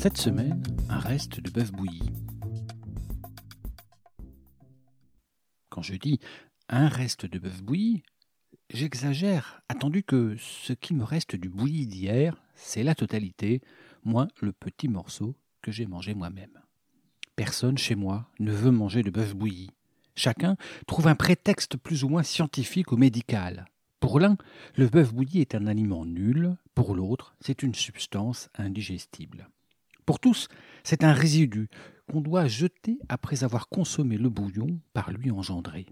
Cette semaine, un reste de bœuf bouilli. Quand je dis un reste de bœuf bouilli, j'exagère, attendu que ce qui me reste du bouilli d'hier, c'est la totalité, moins le petit morceau que j'ai mangé moi-même. Personne chez moi ne veut manger de bœuf bouilli. Chacun trouve un prétexte plus ou moins scientifique ou médical. Pour l'un, le bœuf bouilli est un aliment nul, pour l'autre, c'est une substance indigestible. Pour tous, c'est un résidu qu'on doit jeter après avoir consommé le bouillon par lui engendré.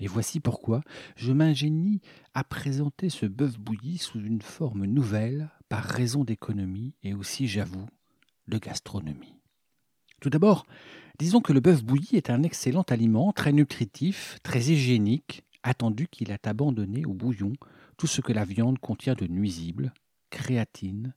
Et voici pourquoi je m'ingénie à présenter ce bœuf bouilli sous une forme nouvelle par raison d'économie et aussi, j'avoue, de gastronomie. Tout d'abord, disons que le bœuf bouilli est un excellent aliment, très nutritif, très hygiénique, attendu qu'il a abandonné au bouillon tout ce que la viande contient de nuisible, créatine,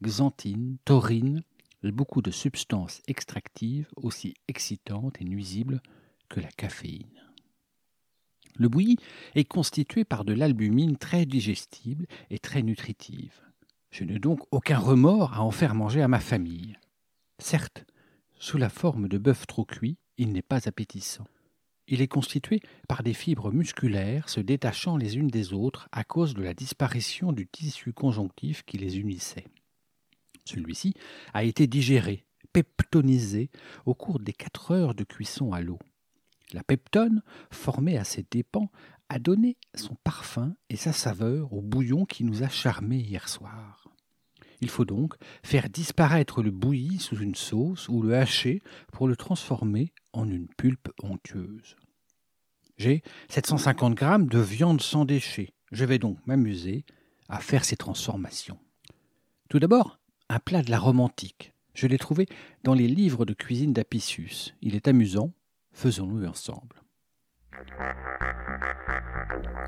xanthine, taurine, beaucoup de substances extractives aussi excitantes et nuisibles que la caféine. Le bouilli est constitué par de l'albumine très digestible et très nutritive. Je n'ai donc aucun remords à en faire manger à ma famille. Certes, sous la forme de bœuf trop cuit, il n'est pas appétissant. Il est constitué par des fibres musculaires se détachant les unes des autres à cause de la disparition du tissu conjonctif qui les unissait. Celui-ci a été digéré, peptonisé au cours des quatre heures de cuisson à l'eau. La peptone, formée à ses dépens, a donné son parfum et sa saveur au bouillon qui nous a charmés hier soir. Il faut donc faire disparaître le bouilli sous une sauce ou le hacher pour le transformer en une pulpe onctueuse. J'ai 750 grammes de viande sans déchets. Je vais donc m'amuser à faire ces transformations. Tout d'abord, un plat de la romantique. Je l'ai trouvé dans les livres de cuisine d'Apicius. Il est amusant. Faisons-le ensemble.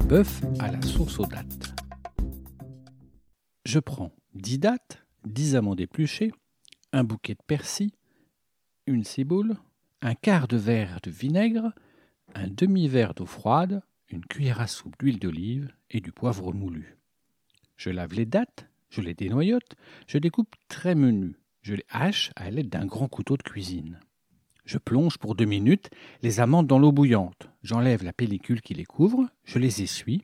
Bœuf à la sauce aux dattes. Je prends 10 dattes, 10 amandes épluchées, un bouquet de persil, une ciboule, un quart de verre de vinaigre, un demi-verre d'eau froide, une cuillère à soupe d'huile d'olive et du poivre moulu. Je lave les dattes, je les dénoyote, je découpe très menu, je les hache à l'aide d'un grand couteau de cuisine. Je plonge pour deux minutes les amandes dans l'eau bouillante. J'enlève la pellicule qui les couvre, je les essuie,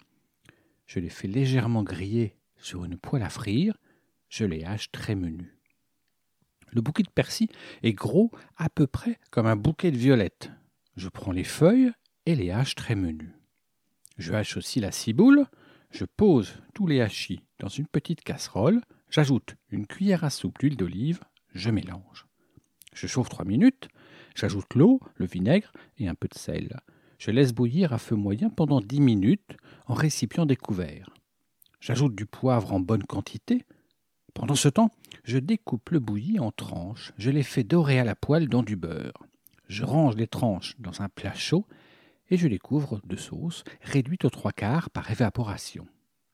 je les fais légèrement griller sur une poêle à frire, je les hache très menu. Le bouquet de persil est gros à peu près comme un bouquet de violettes. Je prends les feuilles et les hache très menu. Je hache aussi la ciboule, je pose tous les hachis dans une petite casserole, j'ajoute une cuillère à soupe d'huile d'olive, je mélange. Je chauffe trois minutes, j'ajoute l'eau, le vinaigre et un peu de sel. Je laisse bouillir à feu moyen pendant dix minutes en récipient découvert. J'ajoute du poivre en bonne quantité. Pendant ce temps, je découpe le bouilli en tranches, je les fais dorer à la poêle dans du beurre. Je range les tranches dans un plat chaud et je les couvre de sauce réduite aux trois quarts par évaporation.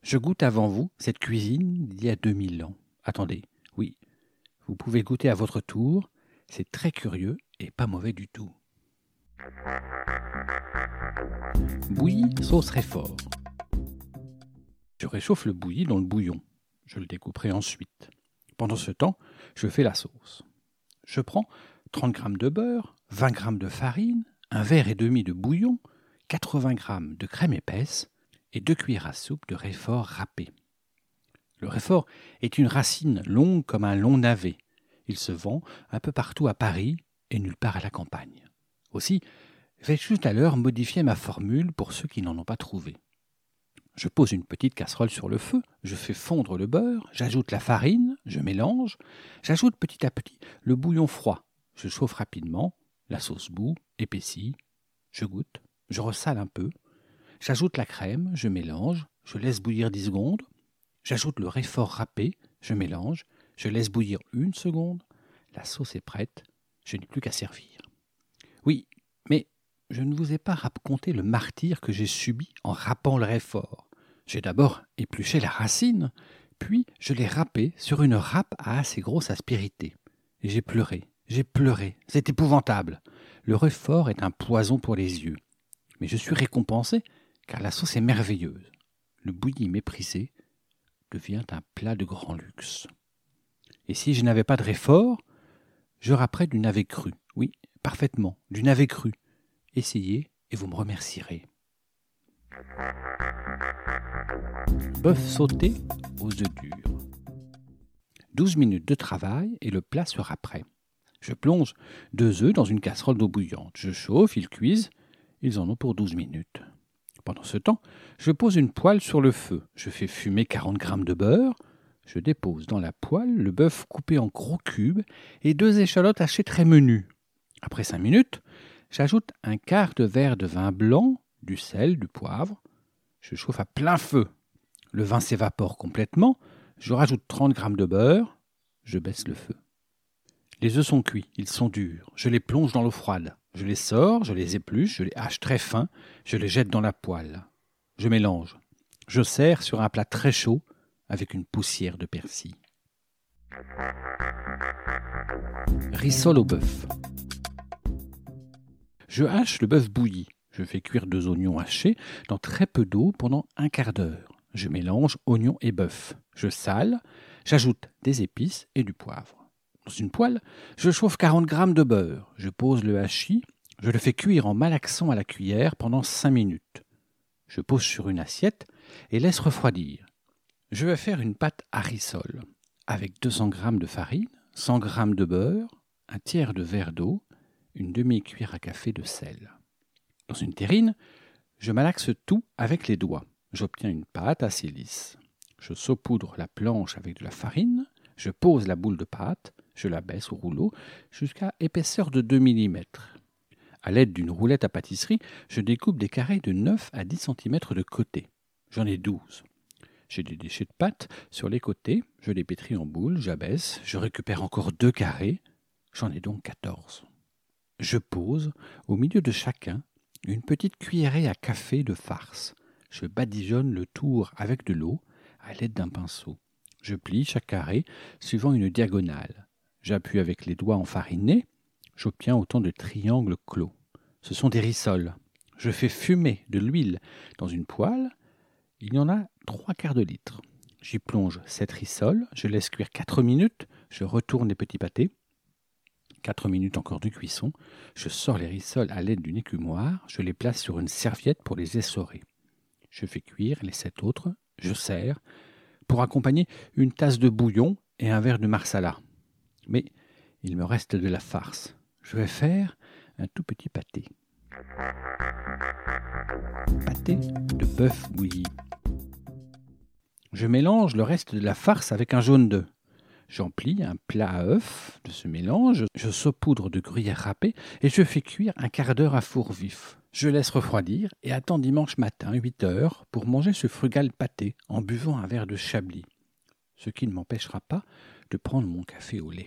Je goûte avant vous cette cuisine d'il y a 2000 ans. Attendez, oui, vous pouvez goûter à votre tour, c'est très curieux et pas mauvais du tout. Bouilli sauce réfort. Je réchauffe le bouilli dans le bouillon. Je le découperai ensuite. Pendant ce temps, je fais la sauce. Je prends 30 g de beurre, 20 g de farine, un verre et demi de bouillon, 80 g de crème épaisse et deux cuillères à soupe de réfort râpé. Le réfort est une racine longue comme un long navet. Il se vend un peu partout à Paris et nulle part à la campagne. Aussi, vais-je tout à l'heure modifier ma formule pour ceux qui n'en ont pas trouvé. Je pose une petite casserole sur le feu, je fais fondre le beurre, j'ajoute la farine, je mélange, j'ajoute petit à petit le bouillon froid, je chauffe rapidement, la sauce bout, épaissit, je goûte, je ressale un peu, j'ajoute la crème, je mélange, je laisse bouillir dix secondes, j'ajoute le réfort râpé, je mélange, Je laisse bouillir une seconde. La sauce est prête. Je n'ai plus qu'à servir. Oui, mais je ne vous ai pas raconté le martyr que j'ai subi en râpant le réfort. J'ai d'abord épluché la racine, puis je l'ai râpé sur une râpe à assez grosse aspérité. Et j'ai pleuré, j'ai pleuré, c'est épouvantable. Le réfort est un poison pour les yeux. Mais je suis récompensé, car la sauce est merveilleuse. Le bouilli méprisé devient un plat de grand luxe. Et si je n'avais pas de réfort, je râperais du navet cru. Oui, parfaitement, du navet cru. Essayez et vous me remercierez. Bœuf sauté aux œufs durs. 12 minutes de travail et le plat sera prêt. Je plonge deux œufs dans une casserole d'eau bouillante. Je chauffe, ils cuisent. Ils en ont pour 12 minutes. Pendant ce temps, je pose une poêle sur le feu. Je fais fumer 40 grammes de beurre. Je dépose dans la poêle le bœuf coupé en gros cubes et deux échalotes hachées très menues. Après cinq minutes, j'ajoute un quart de verre de vin blanc, du sel, du poivre. Je chauffe à plein feu. Le vin s'évapore complètement. Je rajoute 30 grammes de beurre. Je baisse le feu. Les œufs sont cuits, ils sont durs. Je les plonge dans l'eau froide. Je les sors, je les épluche, je les hache très fins, je les jette dans la poêle. Je mélange. Je sers sur un plat très chaud avec une poussière de persil. Rissole au bœuf. Je hache le bœuf bouilli. Je fais cuire deux oignons hachés dans très peu d'eau pendant un quart d'heure. Je mélange oignons et bœuf. Je sale. J'ajoute des épices et du poivre. Dans une poêle, je chauffe 40 grammes de beurre. Je pose le hachis. Je le fais cuire en malaxant à la cuillère pendant 5 minutes. Je pose sur une assiette et laisse refroidir. Je vais faire une pâte à rissole avec 200 g de farine, 100 g de beurre, un tiers de verre d'eau, une demi-cuillère à café de sel. Dans une terrine, je malaxe tout avec les doigts. J'obtiens une pâte assez lisse. Je saupoudre la planche avec de la farine, je pose la boule de pâte, je la baisse au rouleau jusqu'à épaisseur de 2 mm. À l'aide d'une roulette à pâtisserie, je découpe des carrés de 9 à 10 cm de côté. J'en ai 12. J'ai des déchets de pâte sur les côtés, je les pétris en boules, j'abaisse, je récupère encore deux carrés, j'en ai donc 14. Je pose, au milieu de chacun, une petite cuillerée à café de farce. Je badigeonne le tour avec de l'eau à l'aide d'un pinceau. Je plie chaque carré suivant une diagonale. J'appuie avec les doigts enfarinés. J'obtiens autant de triangles clos. Ce sont des rissoles. Je fais fumer de l'huile dans une poêle. Il y en a trois quarts de litre. J'y plonge cette rissole, je laisse cuire quatre minutes, je retourne les petits pâtés. Quatre minutes encore de cuisson, je sors les rissoles à l'aide d'une écumoire, je les place sur une serviette pour les essorer. Je fais cuire les sept autres, je sers, pour accompagner une tasse de bouillon et un verre de marsala. Mais il me reste de la farce. Je vais faire un tout petit pâté. Pâté de bœuf bouilli. Je mélange le reste de la farce avec un jaune d'œuf. J'emplis un plat à œufs de ce mélange, je saupoudre de gruyère râpée et je fais cuire un quart d'heure à four vif. Je laisse refroidir et attends dimanche matin, 8 heures, pour manger ce frugal pâté en buvant un verre de chablis. Ce qui ne m'empêchera pas de prendre mon café au lait.